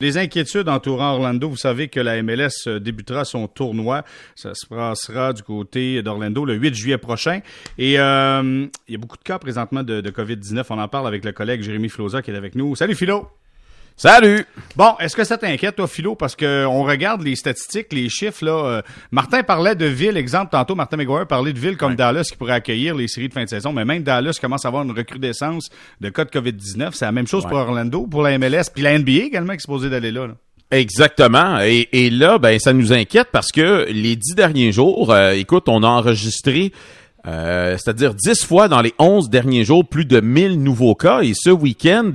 Les inquiétudes entourant Orlando, vous savez que la MLS euh, débutera son tournoi. Ça se passera du côté d'Orlando le 8 juillet prochain. Et euh, il y a beaucoup de cas présentement de, de COVID-19. On en parle avec le collègue Jérémy Floza qui est avec nous. Salut Philo! Salut! Bon, est-ce que ça t'inquiète, toi, Philo? Parce que on regarde les statistiques, les chiffres, là. euh, Martin parlait de villes, exemple, tantôt, Martin McGuire parlait de villes comme Dallas qui pourraient accueillir les séries de fin de saison, mais même Dallas commence à avoir une recrudescence de cas de COVID-19. C'est la même chose pour Orlando, pour la MLS, puis la NBA également qui est supposée d'aller là, là. Exactement. Et, et là, ben, ça nous inquiète parce que les dix derniers jours, euh, écoute, on a enregistré, euh, c'est-à-dire dix fois dans les onze derniers jours, plus de 1000 nouveaux cas. Et ce week-end,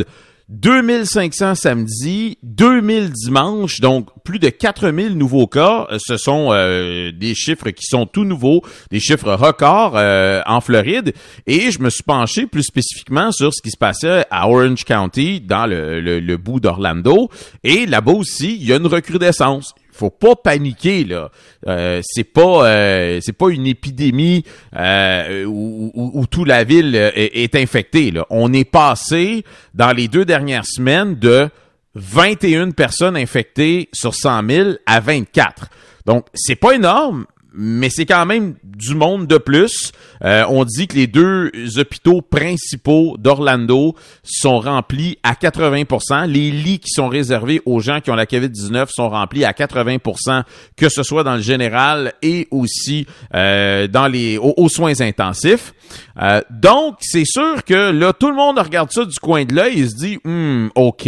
2500 samedi, 2000 dimanche, donc plus de 4000 nouveaux cas. Euh, Ce sont euh, des chiffres qui sont tout nouveaux, des chiffres records euh, en Floride. Et je me suis penché plus spécifiquement sur ce qui se passait à Orange County, dans le, le, le bout d'Orlando. Et là-bas aussi, il y a une recrudescence faut pas paniquer là. Euh, c'est pas euh, c'est pas une épidémie euh, où, où, où toute la ville est, est infectée. Là. On est passé dans les deux dernières semaines de 21 personnes infectées sur 100 000 à 24. Donc c'est pas énorme, mais c'est quand même du monde de plus. Euh, on dit que les deux hôpitaux principaux d'Orlando sont remplis à 80% Les lits qui sont réservés aux gens qui ont la COVID-19 sont remplis à 80% que ce soit dans le général et aussi euh, dans les aux, soins intensifs. Euh, donc, c'est sûr que là, tout le monde regarde ça du coin de l'œil et se dit, hmm, OK,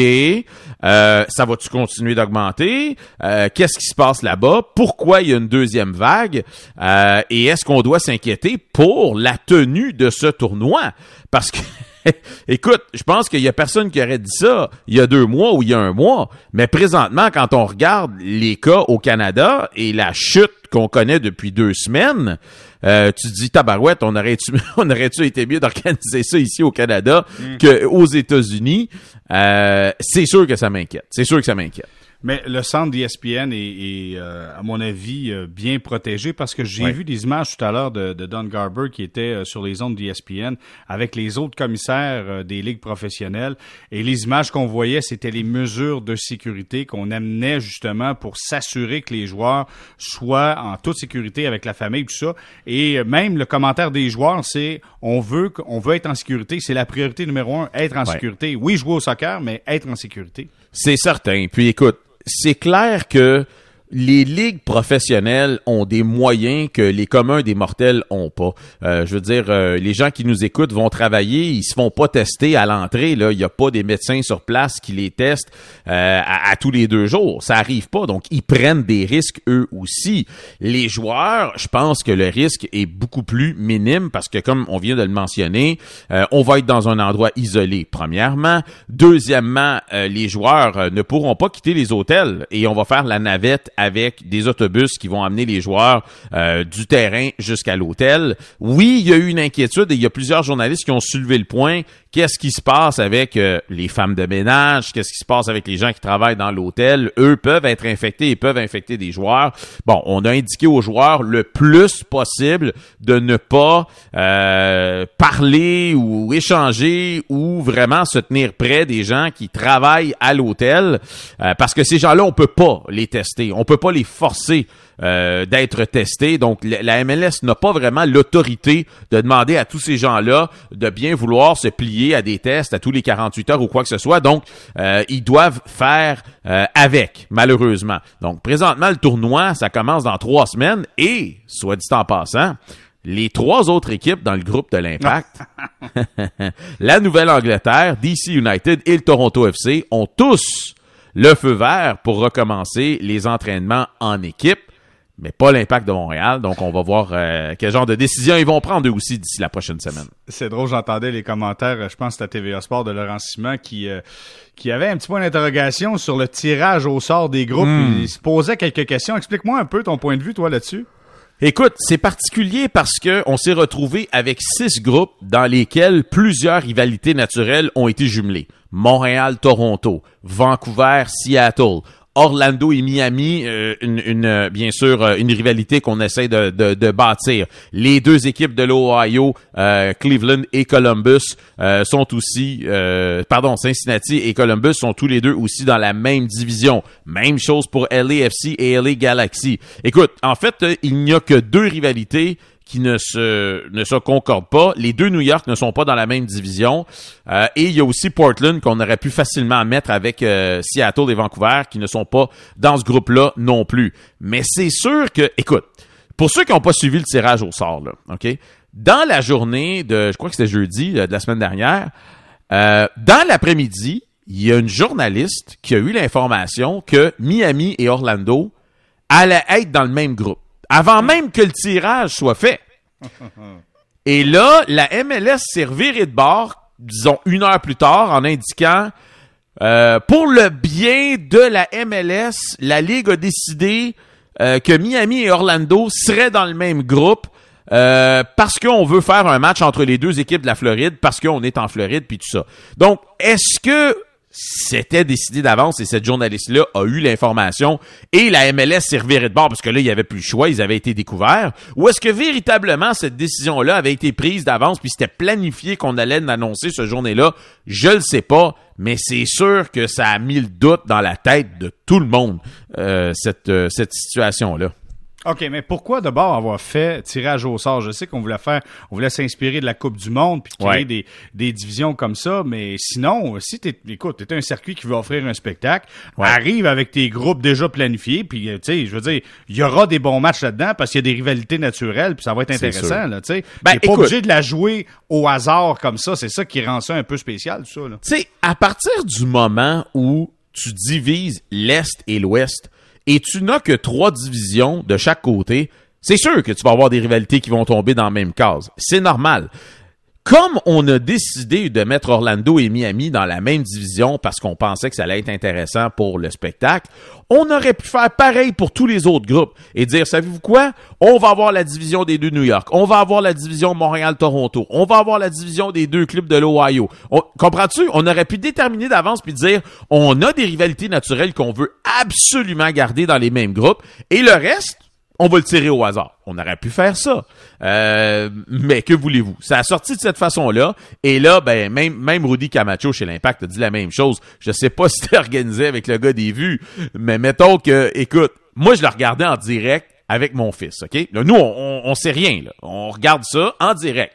euh, ça va-tu continuer d'augmenter? Euh, Qu'est-ce qui se passe là-bas? Pourquoi il y a une deuxième vague? Euh, et est-ce qu'on doit s'inquiéter pour la tenue de ce tournoi? Parce que Écoute, je pense qu'il y a personne qui aurait dit ça il y a deux mois ou il y a un mois. Mais présentement, quand on regarde les cas au Canada et la chute qu'on connaît depuis deux semaines, euh, tu te dis tabarouette, on aurait-tu, on aurait-tu été mieux d'organiser ça ici au Canada qu'aux États-Unis? Euh, C'est sûr que ça m'inquiète. C'est sûr que ça m'inquiète. Mais le centre d'ESPN est, est euh, à mon avis, euh, bien protégé parce que j'ai vu des images tout à l'heure de, de Don Garber qui était euh, sur les ondes d'ESPN avec les autres commissaires euh, des ligues professionnelles. Et les images qu'on voyait, c'était les mesures de sécurité qu'on amenait justement pour s'assurer que les joueurs soient en toute sécurité avec la famille, tout ça. Et même le commentaire des joueurs, c'est on veut, on veut être en sécurité. C'est la priorité numéro un, être en sécurité. Oui, jouer au soccer, mais être en sécurité. C'est certain. Puis écoute, c'est clair que les ligues professionnelles ont des moyens que les communs des mortels ont pas. Euh, je veux dire, euh, les gens qui nous écoutent vont travailler, ils se font pas tester à l'entrée. Là, il y a pas des médecins sur place qui les testent euh, à, tous les deux jours. Ça arrive pas. Donc, ils prennent des risques eux aussi. Les joueurs, je pense que le risque est beaucoup plus minime parce que, comme on vient de le mentionner, on va être dans un endroit isolé. Premièrement, deuxièmement, les joueurs ne pourront pas quitter les hôtels et on va faire la navette avec des autobus qui vont amener les joueurs euh, du terrain jusqu'à l'hôtel. Oui, il y a eu une inquiétude et il y a plusieurs journalistes qui ont soulevé le point. Qu'est-ce qui se passe avec euh, les femmes de ménage? Qu'est-ce qui se passe avec les gens qui travaillent dans l'hôtel? Eux peuvent être infectés et peuvent infecter des joueurs. Bon, on a indiqué aux joueurs le plus possible de ne pas euh, parler ou échanger ou vraiment se tenir près des gens qui travaillent à l'hôtel euh, parce que ces gens-là, on peut pas les tester. On peut pas les forcer euh, d'être testés. Donc, la- MLS n'a pas vraiment l'autorité de demander à tous ces gens-là de bien vouloir se plier à des tests à tous les 48 heures ou quoi que ce soit. Donc, euh, ils doivent faire euh, avec, malheureusement. Donc, présentement, le tournoi, ça commence dans trois semaines et, soit dit en passant, les trois autres équipes dans le groupe de l'Impact, la Nouvelle-Angleterre, DC United et le Toronto FC ont tous le feu vert pour recommencer les entraînements en équipe, mais pas l'impact de Montréal. Donc, on va voir euh, quel genre de décision ils vont prendre eux aussi d'ici la prochaine semaine. C'est drôle, j'entendais les commentaires, euh, je pense c'était TVA Sport de Laurent Simon qui, euh, qui avait un petit point d'interrogation sur le tirage au sort des groupes. Il se posait quelques questions. Explique-moi un peu ton point de vue, toi, là-dessus. Écoute, c'est particulier parce que on s'est retrouvé avec six groupes dans lesquels plusieurs rivalités naturelles ont été jumelées. Montréal, Toronto, Vancouver, Seattle, Orlando et Miami, euh, une, euh, bien sûr euh, une rivalité qu'on essaie de, de, de, bâtir. Les deux équipes de l'Ohio, Cleveland et Columbus, sont aussi, pardon, Cincinnati et Columbus sont tous les deux aussi dans la même division. Même chose pour LAFC et LA Galaxy. Écoute, en fait, il n'y a que deux rivalités qui ne se ne se concordent pas. Les deux New York ne sont pas dans la même division. Euh, et il y a aussi Portland qu'on aurait pu facilement mettre avec euh, Seattle et Vancouver qui ne sont pas dans ce groupe-là non plus. Mais c'est sûr que, écoute, pour ceux qui n'ont pas suivi le tirage au sort, là, OK? Dans la journée de, je crois que c'était jeudi euh, de la semaine dernière, dans l'après-midi, il y a une journaliste qui a eu l'information que Miami et Orlando allaient être dans le même groupe avant même que le tirage soit fait. Et là, la MLS s'est revirée de bord, disons une heure plus tard, en indiquant euh, pour le bien de la MLS, la Ligue a décidé euh, que Miami et Orlando seraient dans le même groupe euh, parce qu'on veut faire un match entre les deux équipes de la Floride, parce qu'on est en Floride, puis tout ça. Donc, est-ce que c'était décidé d'avance et cette journaliste-là a eu l'information et la MLS s'est revirée de bord parce que là, il n'y avait plus le choix, ils avaient été découverts? Ou est-ce que véritablement cette décision-là avait été prise d'avance puis c'était planifié qu'on allait l'annoncer ce journée-là? Je le sais pas, mais c'est sûr que ça a mis le doute dans la tête de tout le monde, euh, cette, euh, cette situation-là. OK, mais pourquoi d'abord avoir fait tirage au sort? Je sais qu'on voulait faire, on voulait s'inspirer de la Coupe du Monde puis créer des, des, divisions comme ça, mais sinon, si t'es, écoute, t'es un circuit qui veut offrir un spectacle, arrive avec tes groupes déjà planifiés, puis euh, tu sais, je veux dire, il y aura des bons matchs là-dedans parce qu'il y a des rivalités naturelles, puis ça va être intéressant, là, tu sais. Ben, pas obligé de la jouer au hasard comme ça, c'est ça qui rend ça un peu spécial, tout ça, là. Tu sais, à partir du moment où tu divises l'Est et l'Ouest, et tu n'as que trois divisions de chaque côté, c'est sûr que tu vas avoir des rivalités qui vont tomber dans la même case. C'est normal. Comme on a décidé de mettre Orlando et Miami dans la même division parce qu'on pensait que ça allait être intéressant pour le spectacle, on aurait pu faire pareil pour tous les autres groupes et dire, savez-vous quoi? On va avoir la division des deux New York, on va avoir la division Montréal-Toronto, on va avoir la division des deux clubs de l'Ohio. Comprends-tu? On aurait pu déterminer d'avance puis dire, on a des rivalités naturelles qu'on veut absolument garder dans les mêmes groupes et le reste, on va le tirer au hasard. On aurait pu faire ça. Euh, mais que voulez-vous? Ça a sorti de cette façon-là. Et là, ben, même, même Rudy Camacho chez l'Impact a dit la même chose. Je sais pas si c'était organisé avec le gars des vues, mais mettons que, écoute, moi, je le regardais en direct avec mon fils, OK? Là, nous, on, on, sait rien, là. On regarde ça en direct.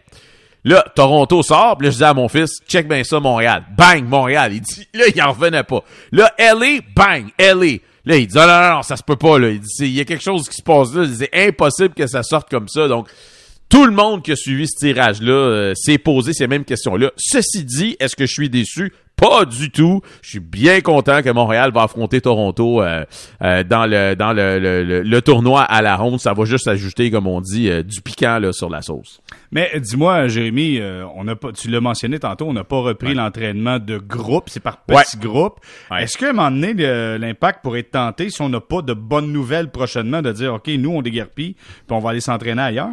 Là, Toronto sort, puis là, je dis à mon fils, check bien ça, Montréal. Bang, Montréal. Il dit, là, il en revenait pas. Là, LA, bang, LA. Là, il dit, oh, non, non, ça se peut pas, là. Il dit, il y a quelque chose qui se passe là. C'est impossible que ça sorte comme ça. Donc, tout le monde qui a suivi ce tirage-là euh, s'est posé ces mêmes questions-là. Ceci dit, est-ce que je suis déçu? Pas du tout. Je suis bien content que Montréal va affronter Toronto euh, euh, dans le dans le, le, le, tournoi à la ronde. Ça va juste ajouter, comme on dit, du piquant là, sur la sauce. Mais dis-moi, Jérémy, on a pas, tu l'as mentionné tantôt, on n'a pas repris l'entraînement de groupe, c'est par petits groupes. Est-ce qu'à un moment donné, l'impact pourrait être tenté si on n'a pas de bonnes nouvelles prochainement de dire, OK, nous, on déguerpit, puis on va aller s'entraîner ailleurs?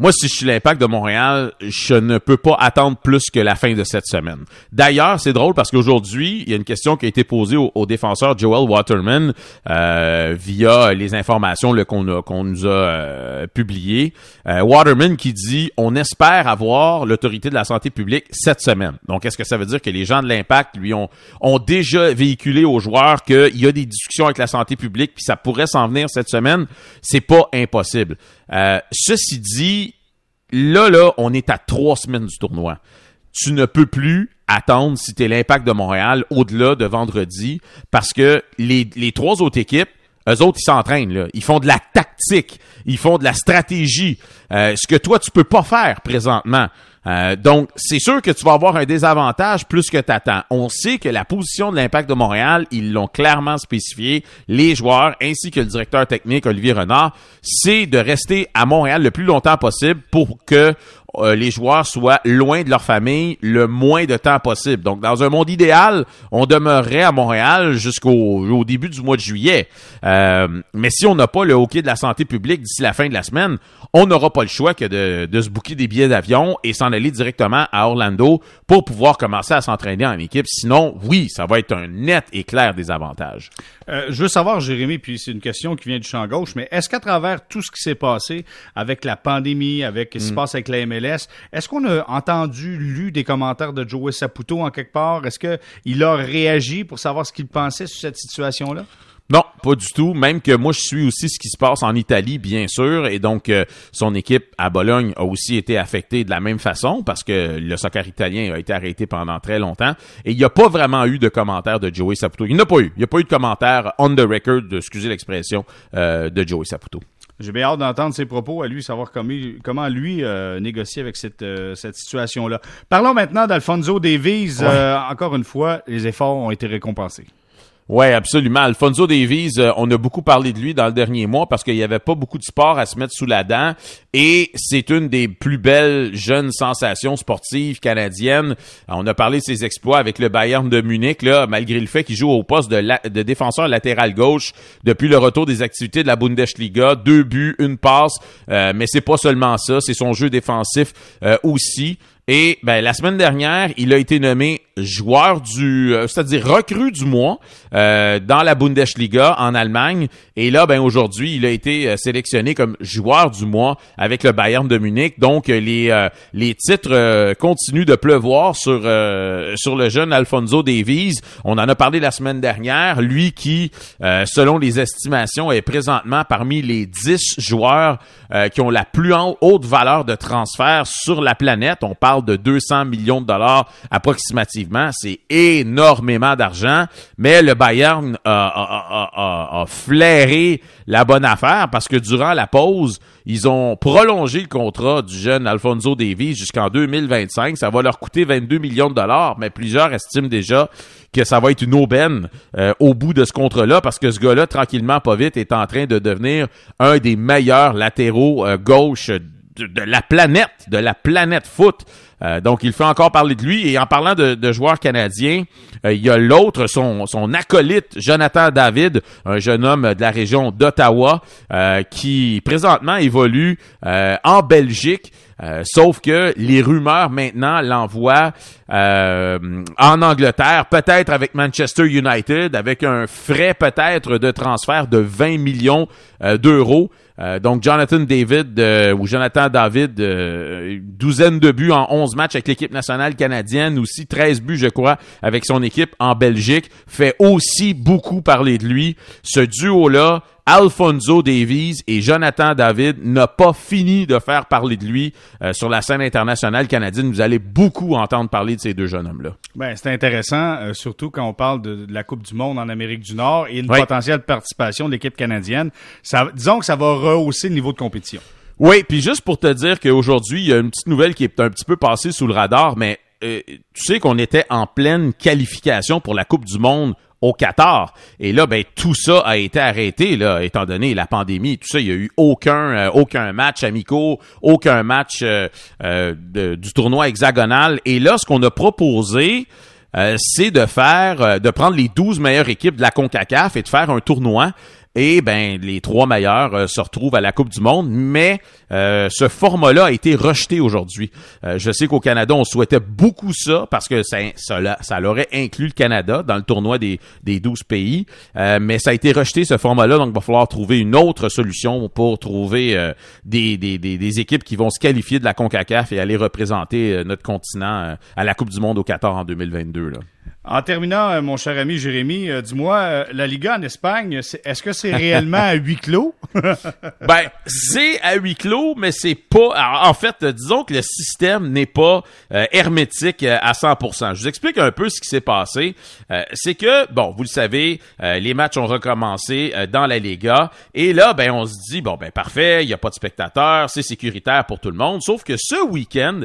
Moi, si je suis l'impact de Montréal, je ne peux pas attendre plus que la fin de cette semaine. D'ailleurs, c'est drôle parce qu'aujourd'hui, il y a une question qui a été posée au, défenseur Joel Waterman euh, via les informations qu'on nous a euh, publiées. Euh, Waterman qui dit on espère avoir l'autorité de la santé publique cette semaine. Donc, est-ce que ça veut dire que les gens de l'impact lui ont, ont déjà véhiculé aux joueurs qu'il y a des discussions avec la santé publique puis ça pourrait s'en venir cette semaine? C'est pas impossible. Euh, ceci dit, là, là, on est à trois semaines du tournoi. Tu ne peux plus attendre si tu es l'impact de Montréal au-delà de vendredi parce que les, les trois autres équipes, eux autres, ils s'entraînent, là. Ils font de la tactique. Ils font de la stratégie. Euh, ce que toi, tu peux pas faire présentement. Euh, donc, c'est sûr que tu vas avoir un désavantage plus que t'attends. On sait que la position de l'impact de Montréal, ils l'ont clairement spécifié, les joueurs ainsi que le directeur technique Olivier Renard, c'est de rester à Montréal le plus longtemps possible pour que euh, les joueurs soient loin de leur famille le moins de temps possible. Donc, dans un monde idéal, on demeurerait à Montréal jusqu'au début du mois de juillet. Euh, mais si on n'a pas le hockey de la santé publique d'ici la fin de la semaine, on n'aura pas le choix que de, de se bouquer des billets d'avion et s'en aller directement à Orlando pour pouvoir commencer à s'entraîner en équipe. Sinon, oui, ça va être un net et clair désavantage. Euh, je veux savoir, Jérémy, puis c'est une question qui vient du champ gauche, mais est-ce qu'à travers tout ce qui s'est passé avec la pandémie, avec ce qui se mm. passe avec la MLS, est-ce qu'on a entendu, lu des commentaires de Joey Saputo en quelque part? Est-ce qu'il a réagi pour savoir ce qu'il pensait sur cette situation-là? Non, pas du tout. Même que moi, je suis aussi ce qui se passe en Italie, bien sûr. Et donc, euh, son équipe à Bologne a aussi été affectée de la même façon parce que le soccer italien a été arrêté pendant très longtemps. Et il n'y a pas vraiment eu de commentaires de Joey Saputo. Il n'y a pas eu. Il n'y a pas eu de commentaires on the record, excusez l'expression, euh, de Joey Saputo. J'ai bien hâte d'entendre ses propos à lui, savoir comment, comment lui euh, négocier avec cette, cette situation-là. Parlons maintenant d'Alfonso Davies. encore une fois, les efforts ont été récompensés. Ouais, absolument. Alfonso Davies, euh, on a beaucoup parlé de lui dans le dernier mois parce qu'il n'y avait pas beaucoup de sport à se mettre sous la dent et c'est une des plus belles jeunes sensations sportives canadiennes. On a parlé de ses exploits avec le Bayern de Munich, là, malgré le fait qu'il joue au poste de, de, défenseur latéral gauche depuis le retour des activités de la Bundesliga. Deux buts, une passe, euh, mais c'est pas seulement ça, c'est son jeu défensif euh, aussi. Et ben, la semaine dernière, il a été nommé joueur du, euh, c'est-à-dire recrue du mois euh, dans la Bundesliga en Allemagne. Et là, ben aujourd'hui, il a été euh, sélectionné comme joueur du mois avec le Bayern de Munich. Donc les les titres continuent de pleuvoir sur sur le jeune Alfonso Davies. On en a parlé la semaine dernière. Lui qui, selon les estimations, est présentement parmi les 10 joueurs qui ont la plus haute valeur de transfert sur la planète. On parle de 200 millions de dollars approximativement. C'est énormément d'argent, mais le Bayern a, flairé la bonne affaire parce que durant la pause, ils ont prolongé le contrat du jeune Alfonso Davies jusqu'en 2025. Ça va leur coûter 22 millions de dollars, mais plusieurs estiment déjà que ça va être une aubaine euh, au bout de ce contrat-là parce que ce gars-là, tranquillement, pas vite, est en train de devenir un des meilleurs latéraux euh, gauche de, la planète, de la planète foot. Euh, donc, il fait encore parler de lui. Et en parlant de, joueurs canadiens, euh, il y a l'autre, son, son acolyte, Jonathan David, un jeune homme de la région d'Ottawa, euh, qui présentement évolue en Belgique. sauf que les rumeurs maintenant l'envoient en Angleterre, peut-être avec Manchester United, avec un frais peut-être de transfert de 20 millions d'euros. Euh, donc Jonathan David euh, ou Jonathan David, euh, douzaine de buts en 11 matchs avec l'équipe nationale canadienne, aussi 13 buts je crois avec son équipe en Belgique, fait aussi beaucoup parler de lui. Ce duo-là Alfonso Davies et Jonathan David n'a pas fini de faire parler de lui euh, sur la scène internationale canadienne. Vous allez beaucoup entendre parler de ces deux jeunes hommes-là. Ben, c'est intéressant, euh, surtout quand on parle de, la Coupe du Monde en Amérique du Nord et une potentielle participation de l'équipe canadienne. Ça, disons que ça va rehausser le niveau de compétition. Oui, puis juste pour te dire qu'aujourd'hui, il y a une petite nouvelle qui est un petit peu passée sous le radar, mais euh, tu sais qu'on était en pleine qualification pour la Coupe du Monde au Qatar. Et là, ben tout ça a été arrêté, là, étant donné la pandémie. Tout ça, il y a eu aucun euh, match amicaux, aucun match euh, euh, du tournoi hexagonal. Et là, ce qu'on a proposé, c'est de faire, de prendre les 12 meilleures équipes de la CONCACAF et de faire un tournoi et ben les trois meilleurs euh, se retrouvent à la Coupe du Monde, mais euh, ce format-là a été rejeté aujourd'hui. Euh, je sais qu'au Canada, on souhaitait beaucoup ça parce que ça, ça, l'aurait inclus le Canada dans le tournoi des, des 12 pays, mais ça a été rejeté ce format-là, donc il va falloir trouver une autre solution pour trouver des, des, équipes qui vont se qualifier de la CONCACAF et aller représenter notre continent à la Coupe du Monde au Qatar en 2022. Là. En terminant, euh, mon cher ami Jérémy, euh, dis-moi, euh, la Liga en Espagne, est-ce que c'est réellement à huis clos? ben, c'est à huis clos, mais c'est pas... en fait, disons que le système n'est pas hermétique à 100%. Je vous explique un peu ce qui s'est passé. c'est que, bon, vous le savez, les matchs ont recommencé dans la Liga, et là, ben, on se dit, bon, ben, parfait, il n'y a pas de spectateurs, c'est sécuritaire pour tout le monde, sauf que ce week-end,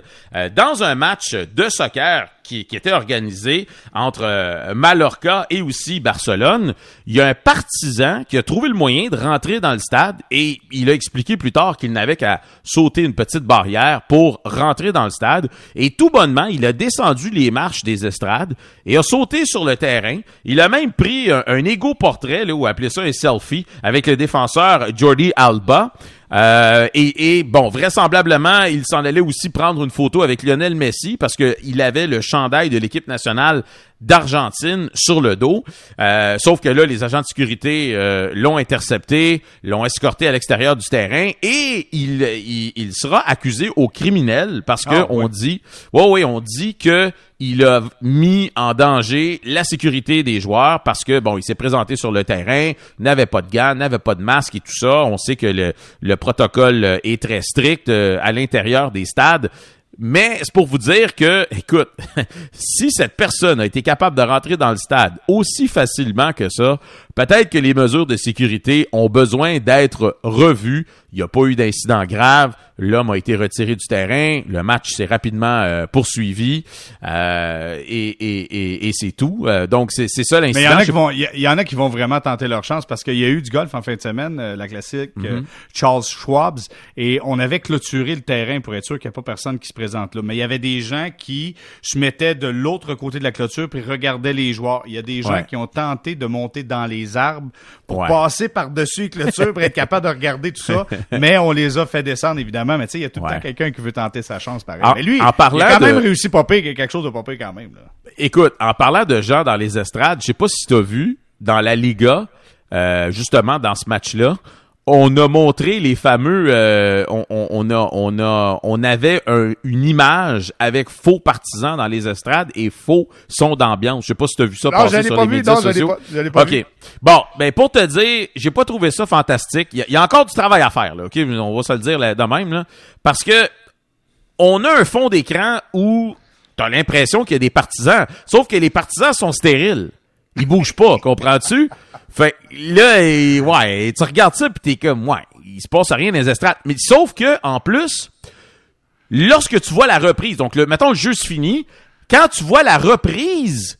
dans un match de soccer qui, était organisé entre euh, Mallorca et aussi Barcelone, il y a un partisan qui a trouvé le moyen de rentrer dans le stade et il a expliqué plus tard qu'il n'avait qu'à sauter une petite barrière pour rentrer dans le stade et tout bonnement, il a descendu les marches des estrades et a sauté sur le terrain. Il a même pris un, un égo portrait, là, ou appelé ça un selfie, avec le défenseur Jordi Alba. Euh, et, et, bon, vraisemblablement, il s'en allait aussi prendre une photo avec Lionel Messi parce qu'il avait le chandail de l'équipe nationale d'Argentine sur le dos. Euh, sauf que là, les agents de sécurité euh, l'ont intercepté, l'ont escorté à l'extérieur du terrain et il, il, il sera accusé au criminel parce que Ah, on ouais. dit, ouais, ouais, on dit que il a mis en danger la sécurité des joueurs parce que bon, il s'est présenté sur le terrain, n'avait pas de gants, n'avait pas de masque et tout ça. On sait que le, le protocole est très strict euh, à l'intérieur des stades. Mais c'est pour vous dire que, écoute, si cette personne a été capable de rentrer dans le stade aussi facilement que ça, peut-être que les mesures de sécurité ont besoin d'être revues. Il n'y a pas eu d'incident grave. L'homme a été retiré du terrain. Le match s'est rapidement euh, poursuivi. Euh, et et, et, et c'est tout. Euh, donc, c'est ça Mais il y, l'incident. en a qui vont, il y- y en a qui vont vraiment tenter leur chance parce qu'il y a eu du golf en fin de semaine, euh, la classique Mhm. Charles Schwab's, et on avait clôturé le terrain pour être sûr qu'il n'y a pas personne qui se présente là. Mais il y avait des gens qui se mettaient de l'autre côté de la clôture puis regardaient les joueurs. Il y a des gens Ouais. qui ont tenté de monter dans les arbres pour Ouais. passer par-dessus les clôtures pour être capable de regarder tout ça. mais on les a fait descendre, évidemment. Mais tu sais, il y a tout le Ouais. temps quelqu'un qui veut tenter sa chance pareil. En- mais lui, en parlant il a quand de- même réussi pas pire, quelque chose de pas pire quand même. Là. Écoute, en parlant de gens dans les estrades, je sais pas si tu as vu dans la Liga, euh, justement dans ce match-là, on a montré les fameux, euh, on, on- on a, on a, on avait un- une image avec faux partisans dans les estrades et faux sons d'ambiance. Je sais pas si tu as vu ça Non, passer sur pas les vu, médias non, sociaux. pas- je l'ai pas ok. vu. Bon, ben pour te dire, j'ai pas trouvé ça fantastique. Il y, a- il y a encore du travail à faire, là. Ok, on va se le dire là, de même, là, parce que on a un fond d'écran où t'as l'impression qu'il y a des partisans, sauf que les partisans sont stériles. Ils bougent pas, comprends-tu? Fait là, ouais, tu regardes ça pis t'es comme, ouais, il se passe rien dans les estrades. Mais sauf que, en plus, lorsque tu vois la reprise, donc le, mettons le jeu se finit, quand tu vois la reprise,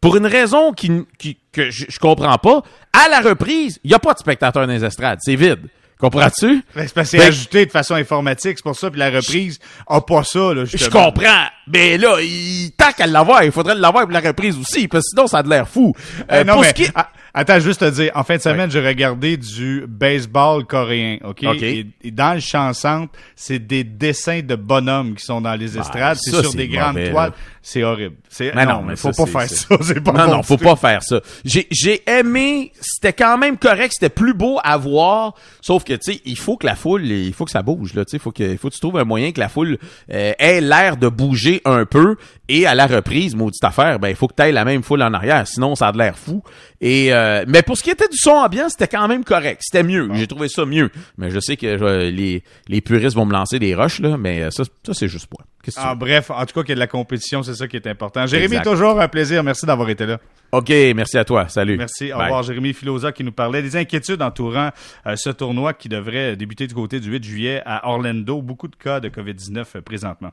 pour une raison qui, qui- que je, comprends pas, à la reprise, il y a pas de spectateurs dans les estrades, c'est vide. Comprends-tu? Ben, c'est parce que c'est Ben- ajouté de façon informatique, c'est pour ça, puis la reprise a pas ça, là, Je justement. comprends. Mais là, il, tant qu'à l'avoir, il faudrait l'avoir pour la reprise aussi, parce que sinon, ça a de l'air fou. Euh, Eh, non, pour mais, ce qui attends, juste te dire, en fin de semaine, j'ai regardé du baseball coréen, OK? OK. Et, et dans le champ centre, c'est des dessins de bonhommes qui sont dans les estrades, c'est ça, sur des grandes mauvais, toiles. C'est horrible. C'est, Mais non, non, mais faut ça, pas faire ça, c'est pas non, bon non, faut pas faire ça. J'ai, j'ai aimé, c'était quand même correct, c'était plus beau à voir, sauf que, tu sais, il faut que la foule, il faut que ça bouge, là, tu sais, il faut que, il faut que tu trouves un moyen que la foule euh, ait l'air de bouger un peu, et à la reprise, maudite affaire, ben, il faut que tu aies la même foule en arrière, sinon ça a de l'air fou. Et, euh, mais pour ce qui était du son ambiant, c'était quand même correct, c'était mieux, j'ai trouvé ça mieux. Mais je sais que euh, les, les puristes vont me lancer des roches, là, mais euh, ça, ça c'est juste moi. En bref, en tout cas, qu'il y a de la compétition, c'est ça qui est important. Jérémy, Exact. toujours un plaisir. Merci d'avoir été là. OK, merci à toi. Salut. Merci. Au revoir, Jérémy Filosa qui nous parlait des inquiétudes entourant euh, ce tournoi qui devrait débuter du côté du 8 juillet à Orlando. Beaucoup de cas de COVID-19 euh, présentement.